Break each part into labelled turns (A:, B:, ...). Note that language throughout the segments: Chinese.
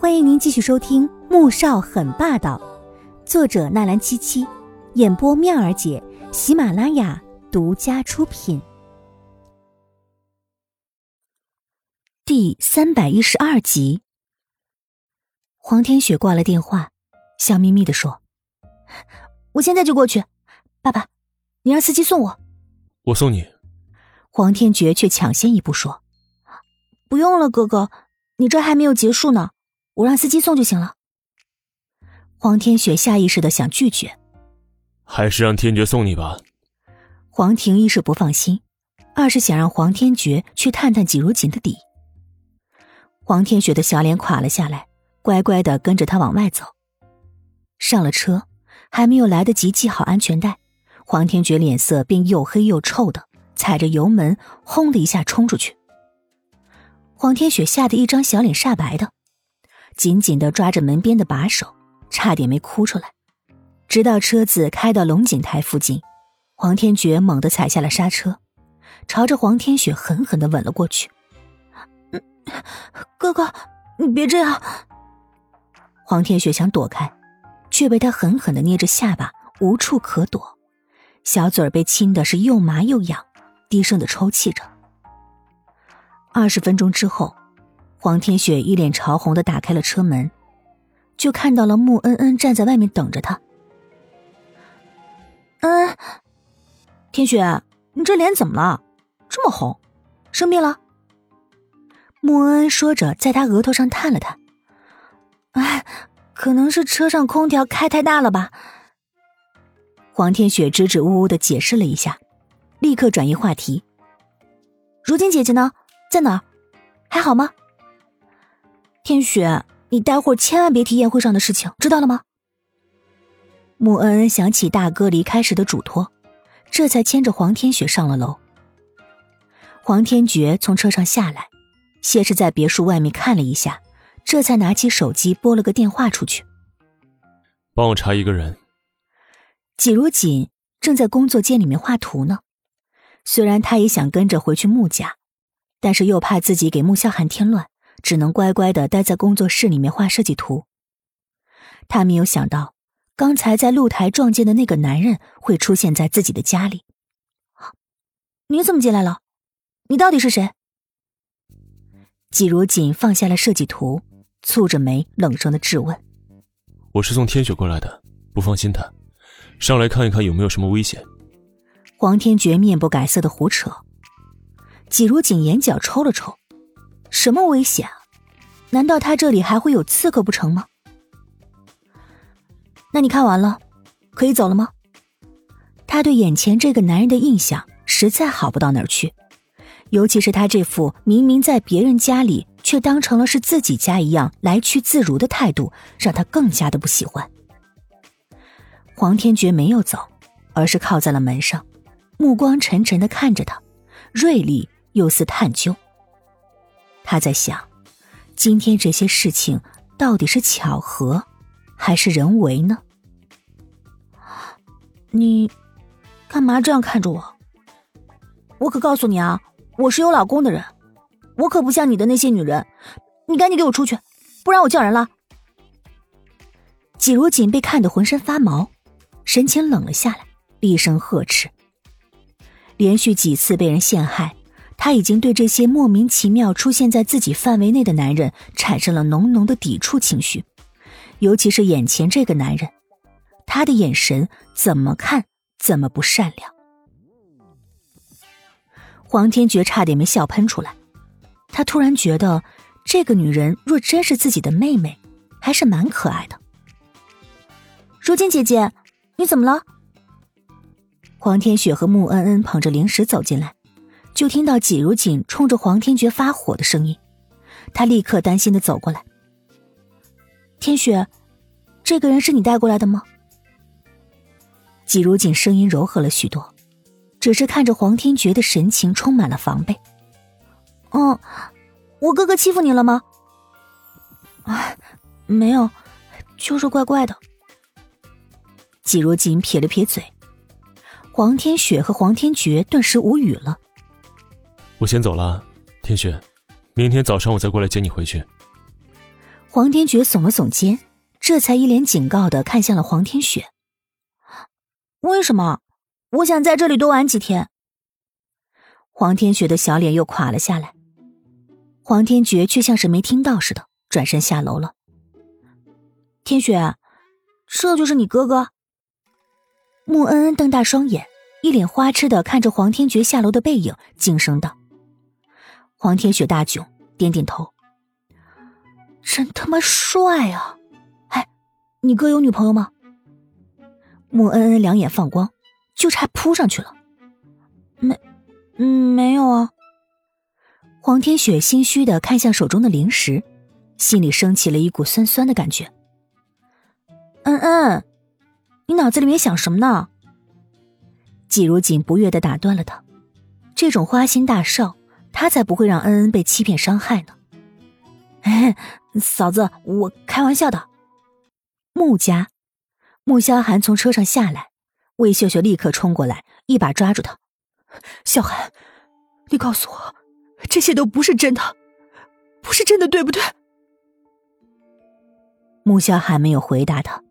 A: 欢迎您继续收听《穆少很霸道》，作者纳兰七七，演播妙儿姐，喜马拉雅独家出品。第三百一十二集，黄天雪挂了电话，笑眯眯的说：“我现在就过去，爸爸，你让司机送我。”
B: 我送你。
A: 黄天觉却抢先一步说：“不用了，哥哥，你这还没有结束呢。”我让司机送就行了。黄天雪下意识的想拒绝，
B: 还是让天爵送你吧。
A: 黄婷一是不放心，二是想让黄天爵去探探季如锦的底。黄天雪的小脸垮了下来，乖乖的跟着他往外走。上了车，还没有来得及系好安全带，黄天觉脸色便又黑又臭的，踩着油门轰的一下冲出去。黄天雪吓得一张小脸煞白的。紧紧的抓着门边的把手，差点没哭出来。直到车子开到龙井台附近，黄天觉猛地踩下了刹车，朝着黄天雪狠狠的吻了过去。“哥哥，你别这样！”黄天雪想躲开，却被他狠狠的捏着下巴，无处可躲，小嘴被亲的是又麻又痒，低声的抽泣着。二十分钟之后。黄天雪一脸潮红的打开了车门，就看到了穆恩恩站在外面等着他。嗯，天雪，你这脸怎么了？这么红，生病了？穆恩恩说着，在他额头上探了探。哎，可能是车上空调开太大了吧。黄天雪支支吾吾的解释了一下，立刻转移话题。如今姐姐呢？在哪儿？还好吗？天雪，你待会儿千万别提宴会上的事情，知道了吗？穆恩恩想起大哥离开时的嘱托，这才牵着黄天雪上了楼。黄天觉从车上下来，先是在别墅外面看了一下，这才拿起手机拨了个电话出去。
B: 帮我查一个人。
A: 季如锦正在工作间里面画图呢，虽然他也想跟着回去穆家，但是又怕自己给穆萧寒添乱。只能乖乖的待在工作室里面画设计图。他没有想到，刚才在露台撞见的那个男人会出现在自己的家里。你怎么进来了？你到底是谁？季如锦放下了设计图，蹙着眉，冷声的质问：“
B: 我是送天雪过来的，不放心她，上来看一看有没有什么危险。”
A: 黄天觉面不改色的胡扯。季如锦眼角抽了抽。什么危险？难道他这里还会有刺客不成吗？那你看完了，可以走了吗？他对眼前这个男人的印象实在好不到哪儿去，尤其是他这副明明在别人家里却当成了是自己家一样来去自如的态度，让他更加的不喜欢。黄天觉没有走，而是靠在了门上，目光沉沉的看着他，锐利又似探究。他在想，今天这些事情到底是巧合，还是人为呢？你干嘛这样看着我？我可告诉你啊，我是有老公的人，我可不像你的那些女人。你赶紧给我出去，不然我叫人了。季如锦被看得浑身发毛，神情冷了下来，厉声呵斥。连续几次被人陷害。他已经对这些莫名其妙出现在自己范围内的男人产生了浓浓的抵触情绪，尤其是眼前这个男人，他的眼神怎么看怎么不善良。黄天觉差点没笑喷出来，他突然觉得这个女人若真是自己的妹妹，还是蛮可爱的。如今姐姐，你怎么了？黄天雪和穆恩恩捧着零食走进来。就听到季如锦冲着黄天觉发火的声音，他立刻担心的走过来。天雪，这个人是你带过来的吗？季如锦声音柔和了许多，只是看着黄天觉的神情充满了防备。嗯，我哥哥欺负你了吗？啊，没有，就是怪怪的。季如锦撇了撇嘴，黄天雪和黄天觉顿时无语了。
B: 我先走了，天雪，明天早上我再过来接你回去。
A: 黄天觉耸了耸肩，这才一脸警告的看向了黄天雪。为什么？我想在这里多玩几天。黄天雪的小脸又垮了下来。黄天觉却像是没听到似的，转身下楼了。天雪，这就是你哥哥。穆恩恩瞪大双眼，一脸花痴的看着黄天觉下楼的背影，惊声道：“黄天雪大窘，点点头。真他妈帅啊！哎，你哥有女朋友吗？”穆恩恩两眼放光，就差扑上去了。没，嗯，没有啊。黄天雪心虚的看向手中的零食，心里升起了一股酸酸的感觉。恩恩，你脑子里面想什么呢？季如锦不悦的打断了他。这种花心大少，他才不会让恩恩被欺骗伤害呢。嫂子，我开玩笑的。穆家。穆萧寒从车上下来，魏秀秀立刻冲过来，一把抓住他：“萧寒，你告诉我，这些都不是真的，不是真的，对不对？”穆萧寒没有回答他，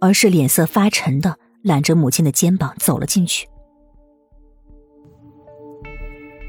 A: 而是脸色发沉的揽着母亲的肩膀走了进去。